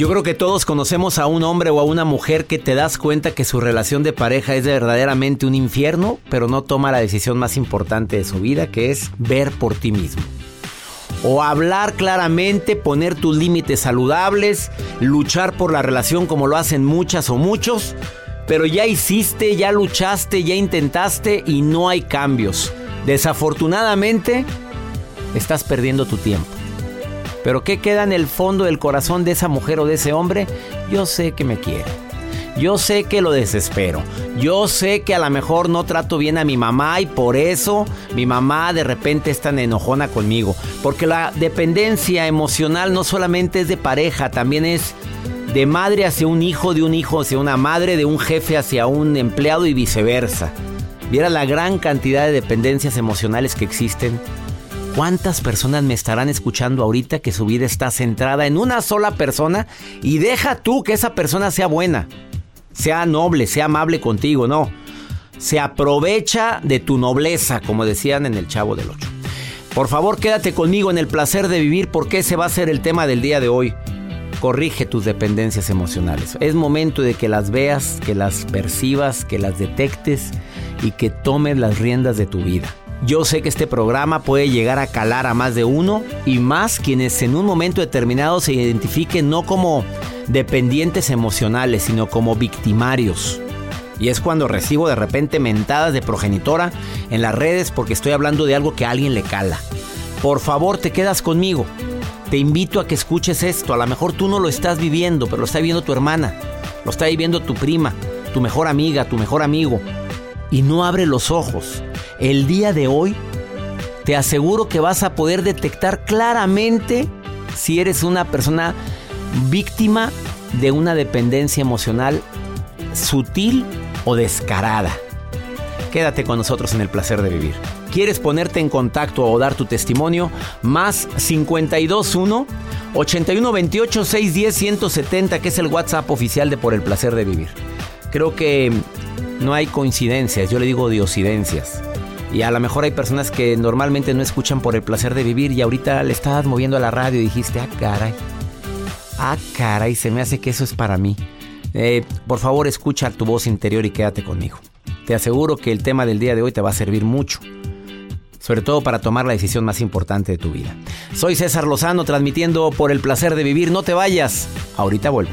Yo creo que todos conocemos a un hombre o a una mujer que te das cuenta que su relación de pareja es verdaderamente un infierno, pero no toma la decisión más importante de su vida, que es ver por ti mismo. O hablar claramente, poner tus límites saludables, luchar por la relación como lo hacen muchas o muchos, pero ya hiciste, ya luchaste, ya intentaste y no hay cambios. Desafortunadamente, estás perdiendo tu tiempo. Pero ¿qué queda en el fondo del corazón de esa mujer o de ese hombre? Yo sé que me quiere. Yo sé que lo desespero. Yo sé que a lo mejor no trato bien a mi mamá y por eso mi mamá de repente es tan enojona conmigo. Porque la dependencia emocional no solamente es de pareja, también es de madre hacia un hijo, de un hijo hacia una madre, de un jefe hacia un empleado y viceversa. Viera la gran cantidad de dependencias emocionales que existen ¿Cuántas personas me estarán escuchando ahorita que su vida está centrada en una sola persona y deja tú que esa persona sea buena, sea noble, sea amable contigo? No, se aprovecha de tu nobleza, como decían en el Chavo del Ocho. Por favor, quédate conmigo en el placer de vivir porque ese va a ser el tema del día de hoy. Corrige tus dependencias emocionales. Es momento de que las veas, que las percibas, que las detectes y que tomes las riendas de tu vida. Yo sé que este programa puede llegar a calar a más de uno y más quienes en un momento determinado se identifiquen no como dependientes emocionales, sino como victimarios. Y es cuando recibo de repente mentadas de progenitora en las redes porque estoy hablando de algo que a alguien le cala. Por favor, te quedas conmigo. Te invito a que escuches esto. A lo mejor tú no lo estás viviendo, pero lo está viviendo tu hermana, lo está viviendo tu prima, tu mejor amiga, tu mejor amigo. Y no abre los ojos el día de hoy, te aseguro que vas a poder detectar claramente si eres una persona víctima de una dependencia emocional sutil o descarada. Quédate con nosotros en el placer de vivir. ¿Quieres ponerte en contacto o dar tu testimonio? Más 521 8128 610 170, que es el WhatsApp oficial de Por el placer de vivir. Creo que no hay coincidencias, yo le digo diosidencias. Y a lo mejor hay personas que normalmente no escuchan por el placer de vivir y ahorita le estabas moviendo a la radio y dijiste, ah, caray. Ah, caray, se me hace que eso es para mí. Eh, por favor, escucha tu voz interior y quédate conmigo. Te aseguro que el tema del día de hoy te va a servir mucho. Sobre todo para tomar la decisión más importante de tu vida. Soy César Lozano transmitiendo por el placer de vivir. No te vayas. Ahorita vuelvo.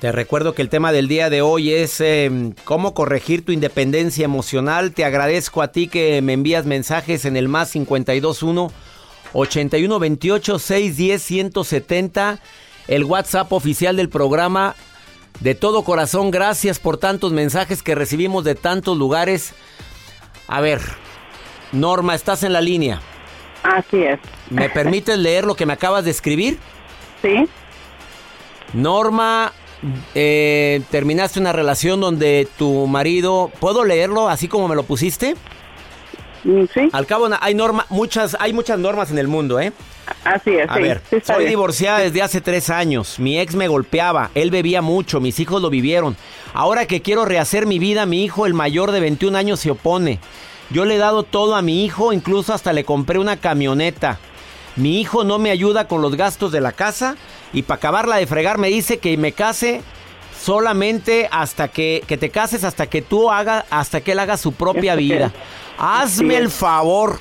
Te recuerdo que el tema del día de hoy es eh, cómo corregir tu independencia emocional. Te agradezco a ti que me envías mensajes en el más 521 8128 610 170, el WhatsApp oficial del programa. De todo corazón, gracias por tantos mensajes que recibimos de tantos lugares. A ver, Norma, estás en la línea. Así es. ¿Me permites leer lo que me acabas de escribir? Sí, Norma, eh, terminaste una relación donde tu marido, ¿puedo leerlo así como me lo pusiste? mm, sí, Al cabo hay norma, muchas, hay muchas normas en el mundo, ¿eh? así es. A sí, ver, sí soy bien. divorciada desde hace tres años. Mi ex me golpeaba, él bebía mucho, mis hijos lo vivieron. Ahora que quiero rehacer mi vida, mi hijo, el mayor de 21 años, se opone. Yo le he dado todo a mi hijo, incluso hasta le compré una camioneta. Mi hijo no me ayuda con los gastos de la casa y para acabarla de fregar me dice que me case solamente hasta que, que te cases hasta que tú hagas, hasta que él haga su propia vida. Hazme el favor.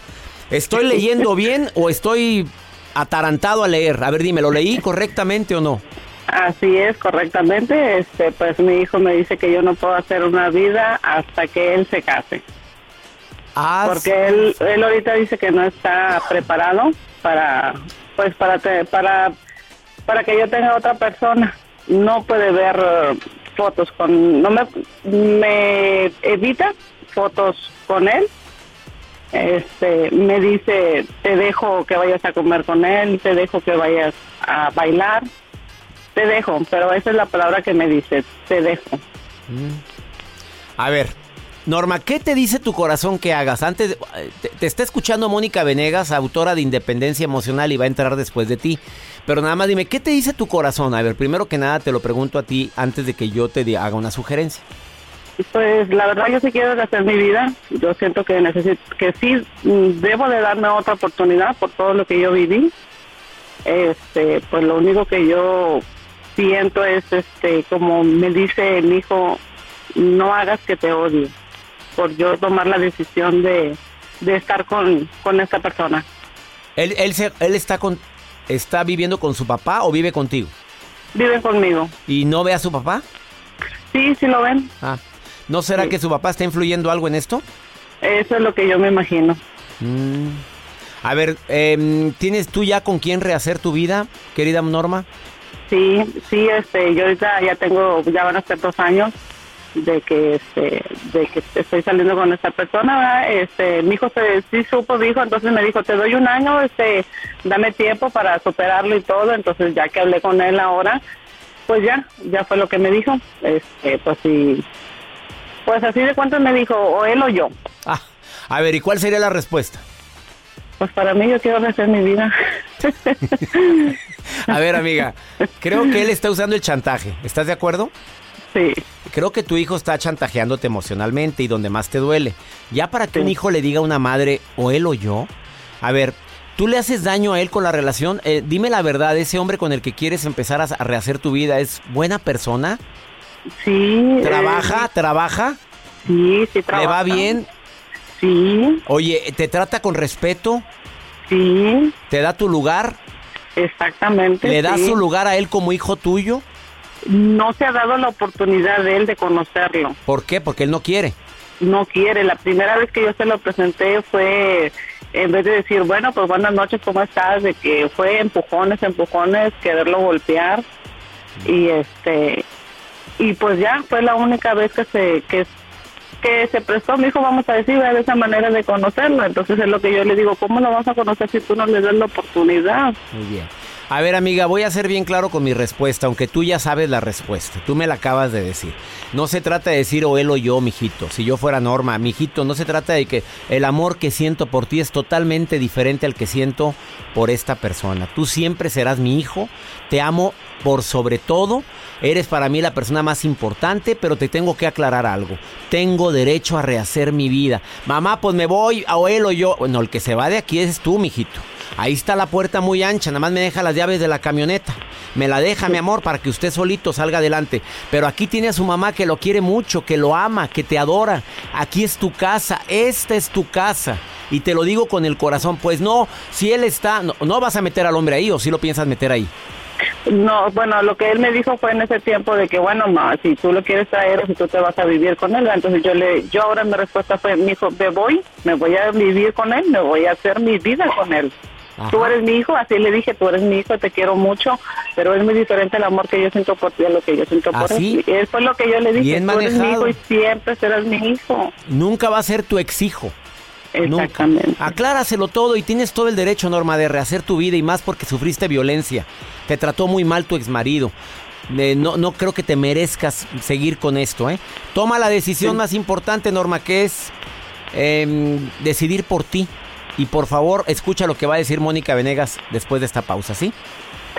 ¿Estoy leyendo bien o estoy atarantado a leer? A ver, dime, ¿lo leí correctamente o no? Así es, correctamente. Este, pues mi hijo me dice que yo no puedo hacer una vida hasta que él se case. Porque él, él ahorita dice que no está preparado para, pues para, te- para, para que yo tenga otra persona. No puede ver eh, fotos con, no me, me evita fotos con él. Este, me dice, te dejo que vayas a comer con él, te dejo que vayas a bailar, te dejo, pero esa es la palabra que me dice, te dejo. A ver, Norma, ¿qué te dice tu corazón que hagas? Antes, de- te, te está escuchando Mónica Venegas, autora de Independencia Emocional, y va a entrar después de ti. Pero nada más dime, ¿qué te dice tu corazón? A ver, primero que nada te lo pregunto a ti antes de que yo te haga una sugerencia. Pues la verdad yo sí quiero hacer mi vida. Yo siento que necesito, que sí mm, debo de darme otra oportunidad por todo lo que yo viví. Este, pues lo único que yo siento es, este, como me dice mi hijo, no hagas que te odie, por yo tomar la decisión de, de estar con, con esta persona. ¿Él, él, se- él está, con, está viviendo con su papá o vive contigo? Viven conmigo. ¿Y no ve a su papá? Sí, sí lo ven. Ah, ¿No será Sí. que su papá está influyendo algo en esto? Eso es lo que yo me imagino. Mm. A ver, em, ¿tienes tú ya con quién rehacer tu vida, querida Norma? Sí, sí, este, yo ahorita ya tengo, ya van a ser dos años de que, este, de que estoy saliendo con esta persona, ¿verdad? este, mi hijo se, sí supo, dijo, entonces me dijo, te doy un año, este, dame tiempo para superarlo y todo, entonces ya que hablé con él ahora, pues ya, ya fue lo que me dijo, este, pues sí, pues así de cuentas me dijo, o él o yo, Ah, a ver, ¿y cuál sería la respuesta? pues para mí yo quiero rehacer mi vida. A ver, amiga, creo que él está usando el chantaje. ¿Estás de acuerdo? Sí, Creo que tu hijo está chantajeándote emocionalmente y donde más te duele. Ya para que un Sí. hijo le diga a una madre, o él o yo, a ver, ¿tú le haces daño a él con la relación? Eh, dime la verdad, ese hombre con el que quieres empezar a, rehacer tu vida, ¿es buena persona? sí. ¿Trabaja? ¿Trabaja? eh, sí, sí, ¿Le trabaja. va bien? Sí, Oye, ¿te trata con respeto? sí. ¿Te da tu lugar? Exactamente. ¿Le das sí. su lugar a él como hijo tuyo? No se ha dado la oportunidad de él de conocerlo. ¿Por qué? Porque él no quiere. No quiere. La primera vez que yo se lo presenté fue, en vez de decir, bueno, pues buenas noches, ¿cómo estás? De que fue empujones, empujones, quererlo golpear. Y este, y pues ya fue la única vez que se que que se prestó mi hijo vamos a decir de esa manera de conocerlo entonces es lo que yo le digo cómo lo vas a conocer si tú no le das la oportunidad Muy bien. A ver, amiga, voy a ser bien claro con mi respuesta, aunque tú ya sabes la respuesta. Tú me la acabas de decir. No se trata de decir o él o yo, mijito. Si yo fuera Norma, mijito, no se trata de que el amor que siento por ti es totalmente diferente al que siento por esta persona. Tú siempre serás mi hijo. Te amo por sobre todo. Eres para mí la persona más importante, pero te tengo que aclarar algo. Tengo derecho a rehacer mi vida. Mamá, pues me voy, o él o yo. Bueno, el que se va de aquí es tú, mijito. Ahí está la puerta muy ancha, nada más me deja las llaves de la camioneta. Me la deja, mi amor, para que usted solito salga adelante. Pero aquí tiene a su mamá que lo quiere mucho, que lo ama, que te adora. Aquí es tu casa, esta es tu casa. Y te lo digo con el corazón, pues no, si él está, no, vas a meter al hombre ahí o si lo piensas meter ahí. No, bueno, lo que él me dijo fue en ese tiempo de que, bueno, ma, si tú lo quieres traer, si tú te vas a vivir con él, entonces yo le, yo ahora mi respuesta fue, mi hijo, me voy, me voy a vivir con él, me voy a hacer mi vida con él. Ajá. Tú eres mi hijo, así le dije, tú eres mi hijo, te quiero mucho, pero es muy diferente el amor que yo siento por ti a lo que yo siento por. Y eso fue lo que yo le dije, Bien tú eres mi hijo y siempre serás mi hijo. Nunca va a ser tu exijo. Nunca. Exactamente. Acláraselo todo y tienes todo el derecho, Norma, de rehacer tu vida y más porque sufriste violencia. Te trató muy mal tu exmarido. Eh, no, no creo que te merezcas seguir con esto, ¿eh? Toma la decisión más importante, Norma, que es em, decidir por ti. Y por favor, escucha lo que va a decir Mónica Venegas después de esta pausa, ¿sí?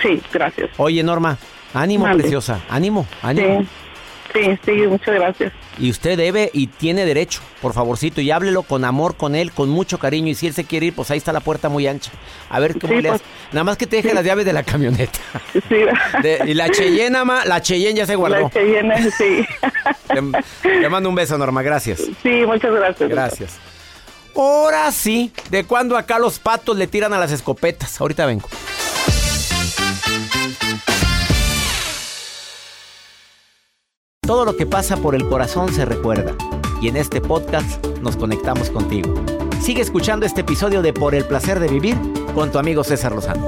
Sí, gracias. Oye, Norma, ánimo, preciosa, ánimo, ánimo. Sí, sí, sí, muchas gracias. Y usted debe y tiene derecho, por favorcito, y háblelo con amor con él, con mucho cariño. Y si él se quiere ir, pues ahí está la puerta muy ancha. A ver cómo Sí, le pues. hace. Nada más que te deje las llaves de la camioneta. Sí, De- y la Cheyenne, ama, la Cheyenne ya se guardó. la viene, sí. Te, te mando un beso, Norma, gracias. Sí, muchas gracias. Gracias. Ahora sí, ¿de cuándo acá los patos le tiran a las escopetas? Ahorita vengo. Todo lo que pasa por el corazón se recuerda. Y en este podcast nos conectamos contigo. Sigue escuchando este episodio de Por el placer de vivir con tu amigo César Lozano.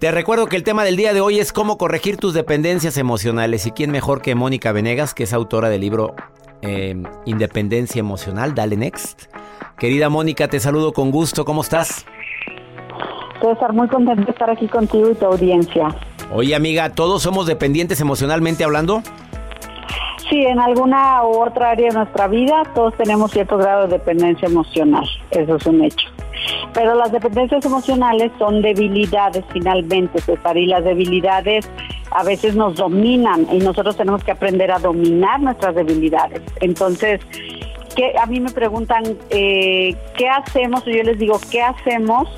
Te recuerdo que el tema del día de hoy es cómo corregir tus dependencias emocionales. ¿Y quién mejor que Mónica Venegas, que es autora del libro eh, Independencia Emocional? Dale Next. Querida Mónica, te saludo con gusto. ¿Cómo estás? César, muy contento de estar aquí contigo y tu audiencia. Oye, amiga, ¿todos somos dependientes emocionalmente hablando? Sí, en alguna u otra área de nuestra vida todos tenemos cierto grado de dependencia emocional, eso es un hecho. Pero las dependencias emocionales son debilidades finalmente, César, y las debilidades a veces nos dominan y nosotros tenemos que aprender a dominar nuestras debilidades. Entonces, que a mí me preguntan eh, qué hacemos, y yo les digo, ¿qué hacemos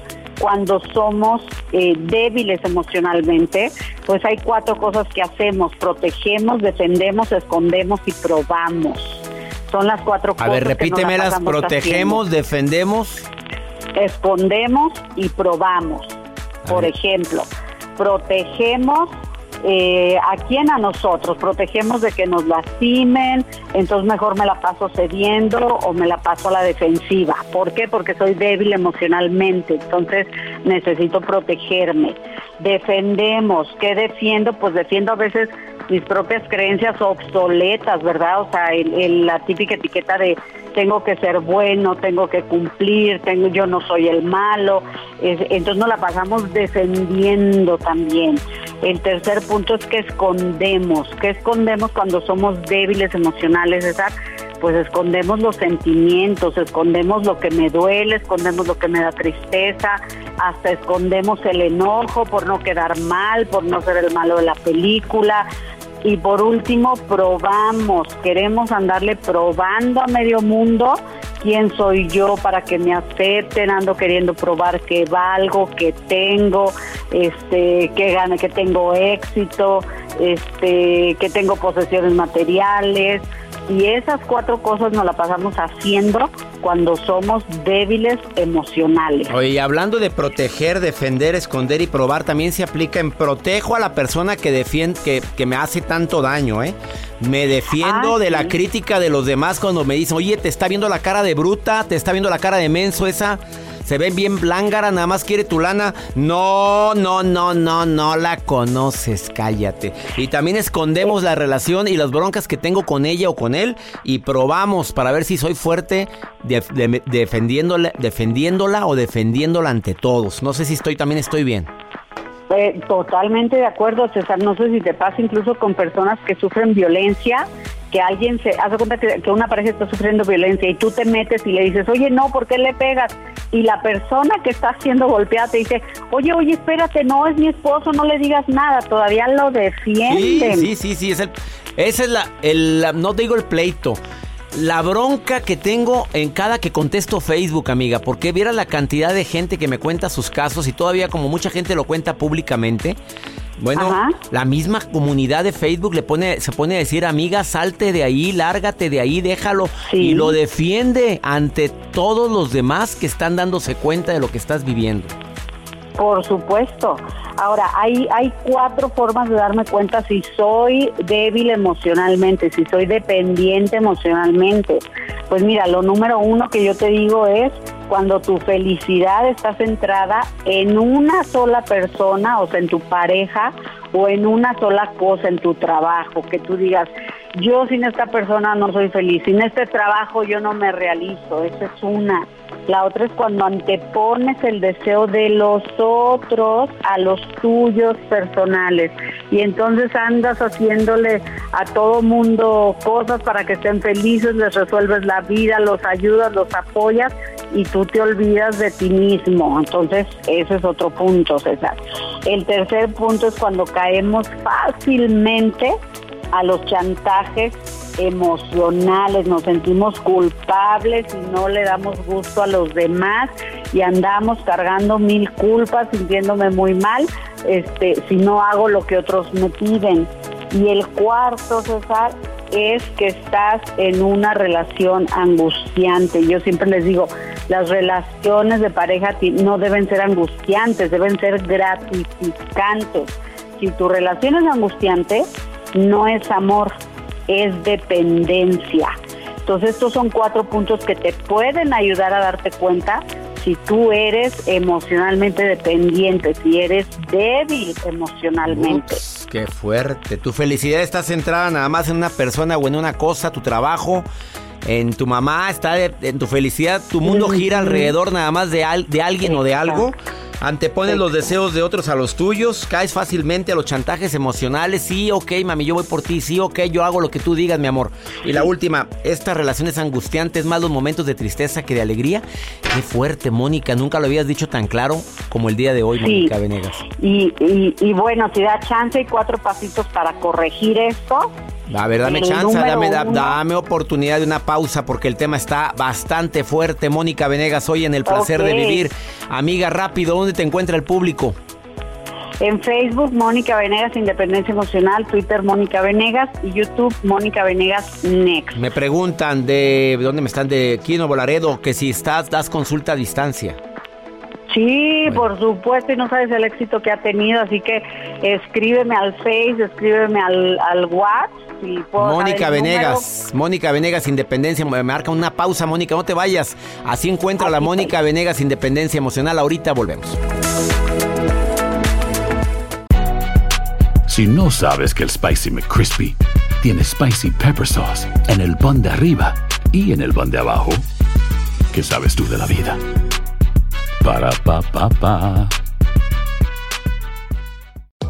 cuando somos eh, débiles emocionalmente? Pues hay cuatro cosas que hacemos, protegemos, defendemos, escondemos y probamos. Son las cuatro A cosas. ver, que nos la repítemelas. pasamos Protegemos, defendemos. escondemos y probamos. Por ver. ejemplo, protegemos eh, a quién a nosotros, protegemos de que nos lastimen, entonces mejor me la paso cediendo o me la paso a la defensiva. ¿Por qué? Porque soy débil emocionalmente, entonces necesito protegerme. Defendemos, ¿qué defiendo? Pues defiendo a veces mis propias creencias obsoletas, ¿verdad? O sea, el- la típica etiqueta de tengo que ser bueno, tengo que cumplir, tengo yo no soy el malo, es- entonces nos la pasamos defendiendo también. El tercer punto es que escondemos, que escondemos cuando somos débiles emocionales, César? Pues escondemos los sentimientos, escondemos lo que me duele, escondemos lo que me da tristeza, hasta escondemos el enojo por no quedar mal, por no ser el malo de la película, y por último, probamos, queremos andarle probando a medio mundo quién soy yo para que me acepten, ando queriendo probar que valgo, que tengo, este, que gane, que tengo éxito, este, que tengo posesiones materiales, y esas cuatro cosas nos la pasamos haciendo cuando somos débiles emocionales. Oye, hablando de proteger, defender, esconder y probar, también se aplica en protejo a la persona que defiende, que, que me hace tanto daño, ¿eh? Me defiendo Ah, de la crítica de los demás cuando me dicen, oye, te está viendo la cara de bruta, te está viendo la cara de menso esa. Se ve bien blángara, nada más quiere tu lana. No, no, no, no, no la conoces, cállate. Y también escondemos la relación y las broncas que tengo con ella o con él y probamos para ver si soy fuerte de- de- defendiéndola, defendiéndola o defendiéndola ante todos. No sé si estoy también estoy bien. Eh, totalmente de acuerdo, César. No sé si te pasa incluso con personas que sufren violencia, que alguien se hace cuenta que, una pareja está sufriendo violencia y tú te metes y le dices, oye, no, ¿por qué le pegas? Y la persona que está siendo golpeada te dice, oye, oye, espérate, no es mi esposo, no le digas nada, todavía lo Sí, defienden. sí, sí, sí, es el, esa es la, el, la- no digo el pleito, la bronca que tengo en cada que contesto Facebook, amiga, porque viera la cantidad de gente que me cuenta sus casos y todavía como mucha gente lo cuenta públicamente. Bueno, Ajá. la misma comunidad de Facebook le pone, se pone a decir, amiga, salte de ahí, lárgate de ahí, déjalo. Sí. Y lo defiende ante todos los demás que están dándose cuenta de lo que estás viviendo. Por supuesto. Ahora, hay, hay cuatro formas de darme cuenta si soy débil emocionalmente, si soy dependiente emocionalmente. Pues mira, lo número uno que yo te digo es cuando tu felicidad está centrada en una sola persona, o sea, en tu pareja, o en una sola cosa, en tu trabajo, que tú digas, yo sin esta persona no soy feliz, sin este trabajo yo no me realizo, esa es una. La otra es cuando antepones el deseo de los otros a los tuyos personales y entonces andas haciéndole a todo mundo cosas para que estén felices, les resuelves la vida, los ayudas, los apoyas y tú te olvidas de ti mismo. Entonces ese es otro punto, César. El tercer punto es cuando caemos fácilmente a los chantajes emocionales, nos sentimos culpables y no le damos gusto a los demás y andamos cargando mil culpas, sintiéndome muy mal, este, si no hago lo que otros me piden. Y el cuarto, César, es que estás en una relación angustiante. Yo siempre les digo, las relaciones de pareja no deben ser angustiantes, deben ser gratificantes. Si tu relación es angustiante, no es amor, es dependencia. Entonces estos son cuatro puntos que te pueden ayudar a darte cuenta si tú eres emocionalmente dependiente, si eres débil emocionalmente. Ups, qué fuerte. Tu felicidad está centrada nada más en una persona o en una cosa, tu trabajo, en tu mamá, está de- en tu felicidad. Tu mundo gira alrededor nada más de, al- de alguien o de algo. Antepones los deseos de otros a los tuyos, caes fácilmente a los chantajes emocionales. Sí, ok, mami, yo voy por ti. Sí, ok, yo hago lo que tú digas, mi amor. Y la última, estas relaciones angustiantes, más los momentos de tristeza que de alegría. Qué fuerte, Mónica. Nunca lo habías dicho tan claro como el día de hoy, Sí. Mónica Venegas. Y, y, y bueno, si da chance y cuatro pasitos para corregir esto. A ver, dame chance, dame, dame oportunidad de una pausa porque el tema está bastante fuerte. Mónica Venegas, hoy en El Placer de. Vivir. Amiga, rápido, ¿dónde te encuentra el público? En Facebook, Mónica Venegas Independencia Emocional, Twitter, Mónica Venegas y YouTube, Mónica Venegas Next. Me preguntan de dónde me están, de Quino Volaredo, que si estás, das consulta a distancia. Sí, por supuesto, y no sabes el éxito que ha tenido, así que escríbeme al Face, escríbeme al, al WhatsApp. Y puedo Mónica. Venegas, Mónica Venegas Independencia, me marca una pausa, Mónica, no te vayas. Así encuentra la Mónica Venegas Independencia Emocional. Ahorita volvemos. Si no sabes que el Spicy McCrispy tiene Spicy Pepper Sauce en el pan de arriba y en el pan de abajo, ¿qué sabes tú de la vida? Para, pa, pa, pa.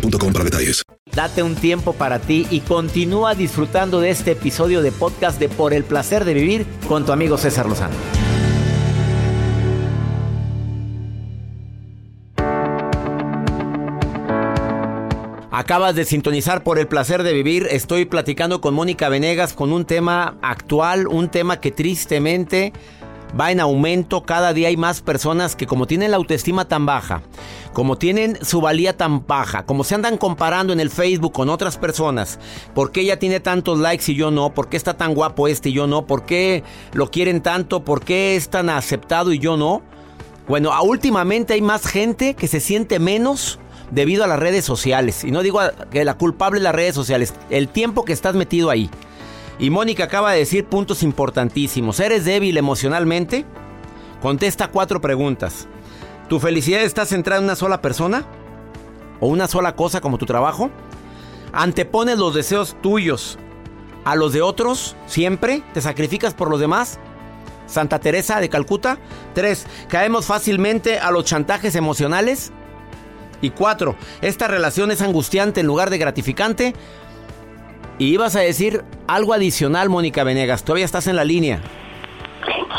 boostmobile.com para detalles. Date un tiempo para ti y continúa disfrutando de este episodio de podcast de Por el placer de vivir con tu amigo César Lozano. Acabas de sintonizar por el placer de vivir. Estoy platicando con Mónica Venegas con un tema actual, un tema que tristemente va en aumento. Cada día hay más personas que como tienen la autoestima tan baja, como tienen su valía tan baja, como se andan comparando en el Facebook con otras personas, ¿por qué ella tiene tantos likes y yo no? ¿Por qué está tan guapo este y yo no? ¿Por qué lo quieren tanto? ¿Por qué es tan aceptado y yo no? Bueno, últimamente hay más gente que se siente menos debido a las redes sociales. Y no digo que la culpable es las redes sociales, el tiempo que estás metido ahí. Y Mónica acaba de decir puntos importantísimos. ¿Eres débil emocionalmente? Contesta cuatro preguntas. ¿Tu felicidad está centrada en una sola persona? ¿O una sola cosa como tu trabajo? ¿Antepones los deseos tuyos a los de otros siempre? ¿Te sacrificas por los demás? Santa Teresa de Calcuta. 3. ¿Caemos fácilmente a los chantajes emocionales? Y 4. ¿Esta relación es angustiante en lugar de gratificante? Y ibas a decir algo adicional, Mónica Venegas. Todavía estás en la línea.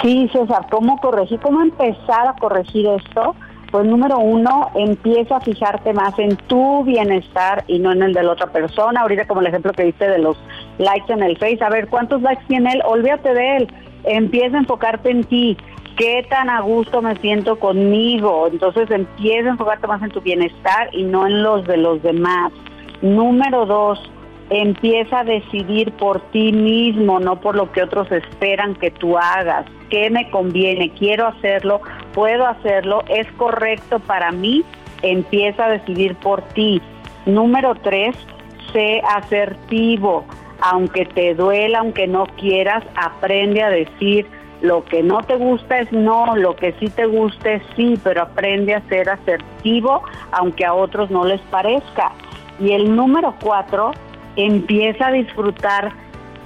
Sí, César, ¿cómo corregir? ¿Cómo empezar a corregir esto? Pues número uno, empieza a fijarte más en tu bienestar y no en el de la otra persona. Ahorita como el ejemplo que diste de los likes en el Face, a ver, ¿cuántos likes tiene él? Olvídate de él. Empieza a enfocarte en ti. ¿Qué tan a gusto me siento conmigo? Entonces empieza a enfocarte más en tu bienestar y no en los de los demás. Número dos, empieza a decidir por ti mismo, no por lo que otros esperan que tú hagas. ¿Qué me conviene? ¿Quiero hacerlo? ¿Puedo hacerlo? ¿Es correcto para mí? Empieza a decidir por ti. Número tres, sé asertivo. Aunque te duela, aunque no quieras, aprende a decir lo que no te gusta es no, lo que sí te gusta es sí, pero aprende a ser asertivo aunque a otros no les parezca. Y el número cuatro, empieza a disfrutar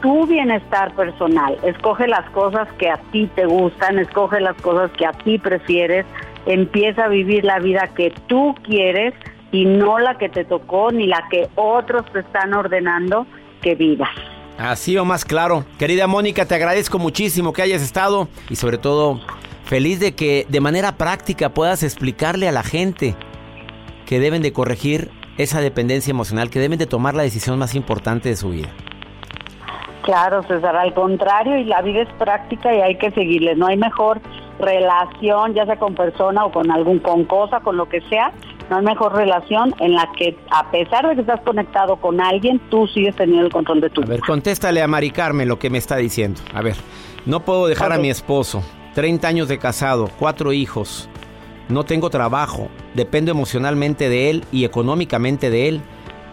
tu bienestar personal. Escoge las cosas que a ti te gustan, escoge las cosas que a ti prefieres, empieza a vivir la vida que tú quieres y no la que te tocó ni la que otros te están ordenando que vivas. Así o más claro. Querida Mónica, te agradezco muchísimo que hayas estado y sobre todo feliz de que de manera práctica puedas explicarle a la gente que deben de corregir esa dependencia emocional, que deben de tomar la decisión más importante de su vida. Claro, César, al contrario, y la vida es práctica y hay que seguirle. No hay mejor relación, ya sea con persona o con algún, con cosa, con lo que sea, no hay mejor relación en la que a pesar de que estás conectado con alguien, tú sigues teniendo el control de tu A ver, contéstale a Mari Carmen lo que me está diciendo. A ver, no puedo dejar a mi esposo, 30 años de casado, cuatro hijos, no tengo trabajo, dependo emocionalmente de él y económicamente de él,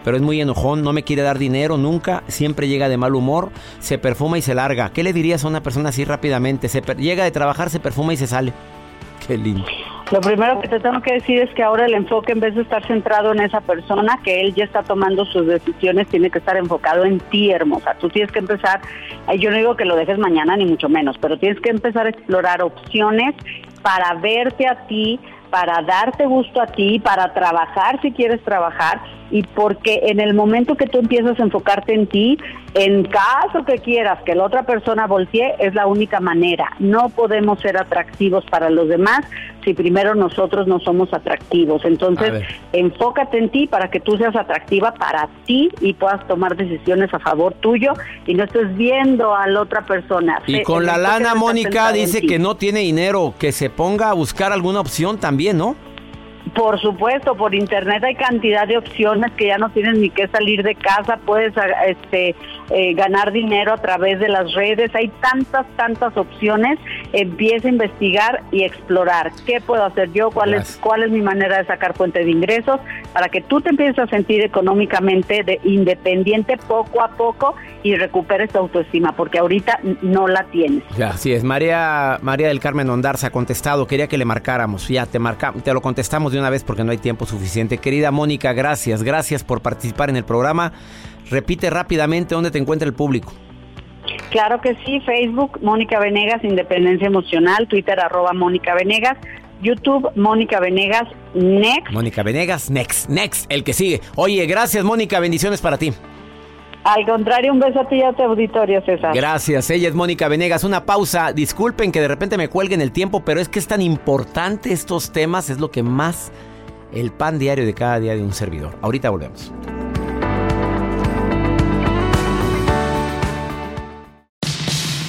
pero es muy enojón, no me quiere dar dinero nunca, siempre llega de mal humor, se perfuma y se larga. ¿Qué le dirías a una persona así rápidamente? Se llega de trabajar, se perfuma y se sale. Qué lindo. Lo primero que te tengo que decir es que ahora el enfoque, en vez de estar centrado en esa persona, que él ya está tomando sus decisiones, tiene que estar enfocado en ti, hermosa. Tú tienes que empezar, yo no digo que lo dejes mañana, ni mucho menos, pero tienes que empezar a explorar opciones para verte a ti, para darte gusto a ti, para trabajar si quieres trabajar y porque en el momento que tú empiezas a enfocarte en ti, en caso que quieras que la otra persona voltee, es la única manera. No podemos ser atractivos para los demás si primero nosotros no somos atractivos. Entonces, enfócate en ti para que tú seas atractiva para ti y puedas tomar decisiones a favor tuyo y no estés viendo a la otra persona. Y con la lana, Mónica dice que no tiene dinero, que se ponga a buscar alguna opción también, ¿no? Por supuesto, por internet hay cantidad de opciones que ya no tienes ni que salir de casa, puedes este eh, ganar dinero a través de las redes. Hay tantas, tantas opciones. Empieza a investigar y explorar. ¿Qué puedo hacer yo? ¿Cuál es, cuál es mi manera de sacar fuente de ingresos? Para que tú te empieces a sentir económicamente de, independiente poco a poco y recuperes tu autoestima, porque ahorita no la tienes. Ya, así es. María, María del Carmen Ondarza ha contestado. Quería que le marcáramos. Ya, te, marca, te lo contestamos de una vez porque no hay tiempo suficiente. Querida Mónica, gracias. Gracias por participar en el programa. Repite rápidamente dónde te encuentra el público. Claro que sí, Facebook, Mónica Venegas, Independencia Emocional, Twitter, arroba Mónica Venegas, YouTube, Mónica Venegas, Next. Mónica Venegas, Next, Next, el que sigue. Oye, gracias Mónica, bendiciones para ti. Al contrario, un beso a ti y a tu auditorio, César. Gracias, ella es Mónica Venegas. Una pausa, disculpen que de repente me cuelguen el tiempo, pero es que es tan importante estos temas, es lo que más el pan diario de cada día de un servidor. Ahorita volvemos.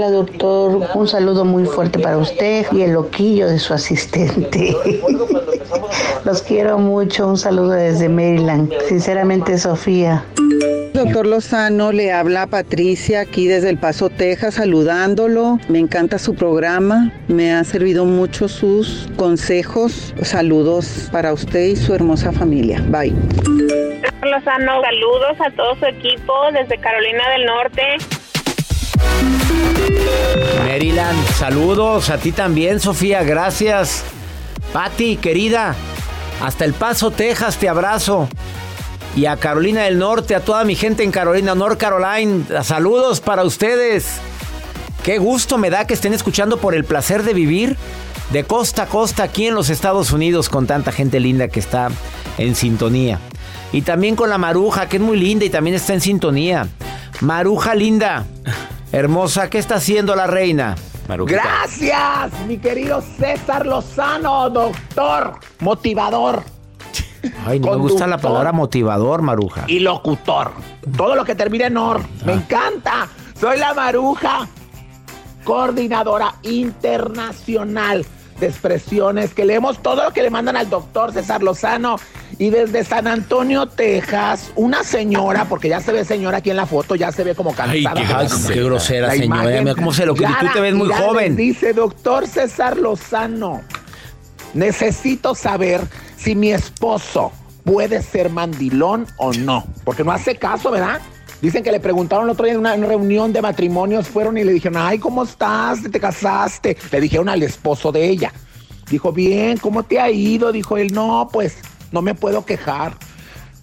Hola doctor, un saludo muy fuerte para usted y el loquillo de su asistente. Los quiero mucho, un saludo desde Maryland. Sinceramente, Sofía. Doctor Lozano, le habla Patricia aquí desde El Paso, Texas, saludándolo. Me encanta su programa, me han servido mucho sus consejos. Saludos para usted y su hermosa familia. Bye. Doctor Lozano, saludos a todo su equipo desde Carolina del Norte. Maryland, saludos a ti también, Sofía, gracias. Patti, querida, hasta El Paso, Texas, te abrazo. Y a Carolina del Norte, a toda mi gente en Carolina, North Carolina, saludos para ustedes. Qué gusto me da que estén escuchando por el placer de vivir de costa a costa aquí en los Estados Unidos con tanta gente linda que está en sintonía. Y también con la Maruja, que es muy linda y también está en sintonía. Maruja linda, hermosa, ¿qué está haciendo la reina? Marujita. Gracias, mi querido César Lozano, doctor, motivador. Ay, no me gusta la palabra motivador, Maruja. Y locutor. Todo lo que termina en or. Me encanta. Soy la Maruja, coordinadora internacional de expresiones, que leemos todo lo que le mandan al doctor César Lozano. Y desde San Antonio, Texas, una señora, porque ya se ve señora aquí en la foto, ya se ve como Ay, cansada. qué, qué grosera, La señora. Mira cómo se lo clara Tú te ves muy joven. Dice, doctor César Lozano, necesito saber si mi esposo puede ser mandilón o no. Porque no hace caso, ¿verdad? Dicen que le preguntaron el otro día en una reunión de matrimonios, fueron y le dijeron, ay, ¿cómo estás? ¿Te casaste? Le dijeron al esposo de ella. Dijo, bien, ¿cómo te ha ido? Dijo él, no, pues no me puedo quejar.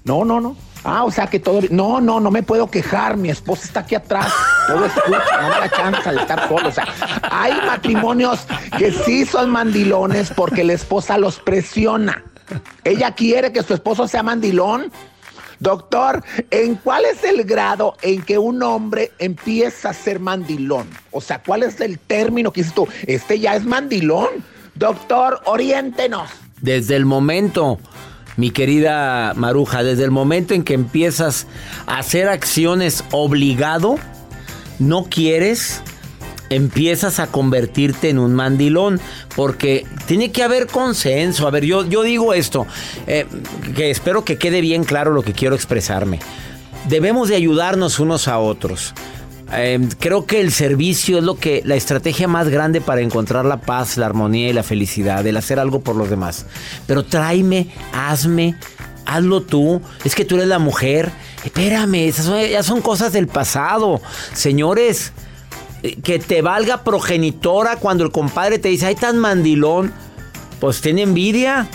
No, no, no. Ah, o sea que todo. No, no, no me puedo quejar. Mi esposa está aquí atrás. Todo escucha, no me da chance de estar solo. O sea, hay matrimonios que sí son mandilones porque la esposa los presiona. Ella quiere que su esposo sea mandilón. Doctor, ¿en cuál es el grado en que un hombre empieza a ser mandilón? O sea, ¿cuál es el término que dices tú? Este ya es mandilón. Doctor, oriéntenos. Desde el momento, mi querida Maruja, desde el momento en que empiezas a hacer acciones obligado, no quieres, empiezas a convertirte en un mandilón. Porque tiene que haber consenso. A ver, yo, yo digo esto, eh, que espero que quede bien claro lo que quiero expresarme. Debemos de ayudarnos unos a otros. Eh, creo que el servicio es lo que la estrategia más grande para encontrar la paz, la armonía y la felicidad, el hacer algo por los demás. Pero tráeme, hazme, hazlo tú. Es que tú eres la mujer. Espérame, esas son- ya son cosas del pasado. Señores, eh, que te valga progenitora cuando el compadre te dice, ay, tan mandilón. Pues tiene envidia.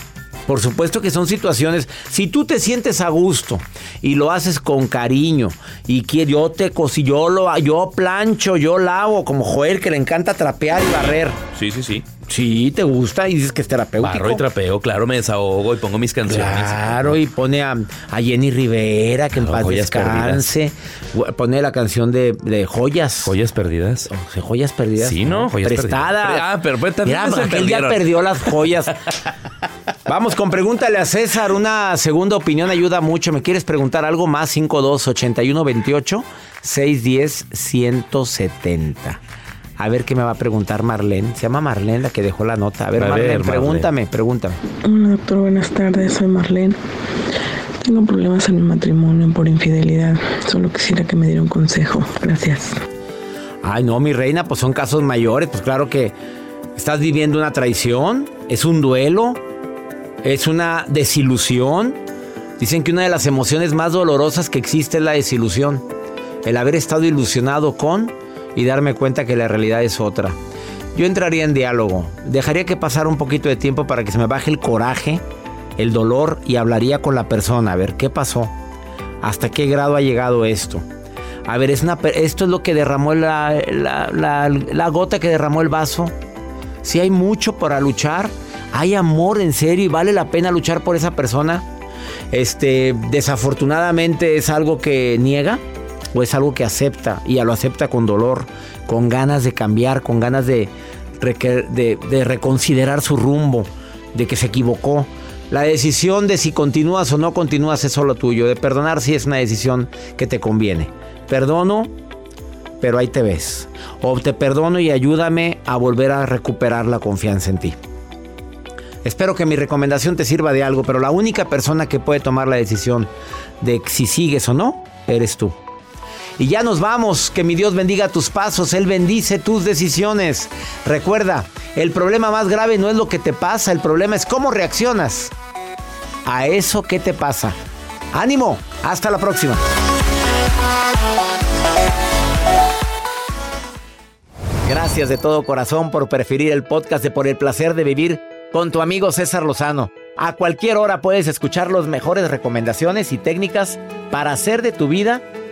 Por supuesto que son situaciones. Si tú te sientes a gusto y lo haces con cariño y que yo te cosi, yo lo, yo plancho, yo lavo, como Joel que le encanta trapear y barrer. Sí, sí, sí. Sí, te gusta y dices que es terapéutico. Barro y trapeo, claro, me desahogo y pongo mis canciones. Claro, y pone a, a Jenny Rivera, que en paz Joyas descanse. Pone la canción de, de Joyas. Joyas perdidas. joyas perdidas. Sí, ¿no? Joyas Prestadas. perdidas. Ah, pero pues Mira, aquel perdieron. perdió las joyas. Vamos con pregúntale a César. Una segunda opinión ayuda mucho. ¿Me quieres preguntar algo más? 52 81 28 610 170. A ver qué me va a preguntar Marlene. Se llama Marlene la que dejó la nota. A ver, A Marlene, ver, Marlene. pregúntame, pregúntame. Hola doctor, buenas tardes, soy Marlene. Tengo problemas en mi matrimonio por infidelidad. Solo quisiera que me diera un consejo. Gracias. Ay, no, mi reina, pues son casos mayores. Pues claro que estás viviendo una traición, es un duelo, es una desilusión. Dicen que una de las emociones más dolorosas que existe es la desilusión. El haber estado ilusionado con y darme cuenta que la realidad es otra. Yo entraría en diálogo, dejaría que pasara un poquito de tiempo para que se me baje el coraje, el dolor y hablaría con la persona a ver qué pasó, hasta qué grado ha llegado esto. A ver, es una, esto es lo que derramó la- la gota que derramó el vaso. Si hay mucho para luchar, hay amor en serio y vale la pena luchar por esa persona. Este, desafortunadamente es algo que niega o es algo que acepta y lo acepta con dolor, con ganas de cambiar, con ganas de, reconsiderar su rumbo, de que se equivocó. La decisión de si continúas o no continúas es solo tuyo. De perdonar sí es una decisión que te conviene. Perdono, pero ahí te ves. O te perdono y ayúdame a volver a recuperar la confianza en ti. Espero que mi recomendación te sirva de algo, pero la única persona que puede tomar la decisión de si sigues o no, eres tú. Y ya nos vamos, que mi Dios bendiga tus pasos, Él bendice tus decisiones. Recuerda, el problema más grave no es lo que te pasa, el problema es cómo reaccionas a eso que te pasa. Ánimo, hasta la próxima. Gracias de todo corazón por preferir el podcast de Por el placer de vivir con tu amigo César Lozano. A cualquier hora puedes escuchar las mejores recomendaciones y técnicas para hacer de tu vida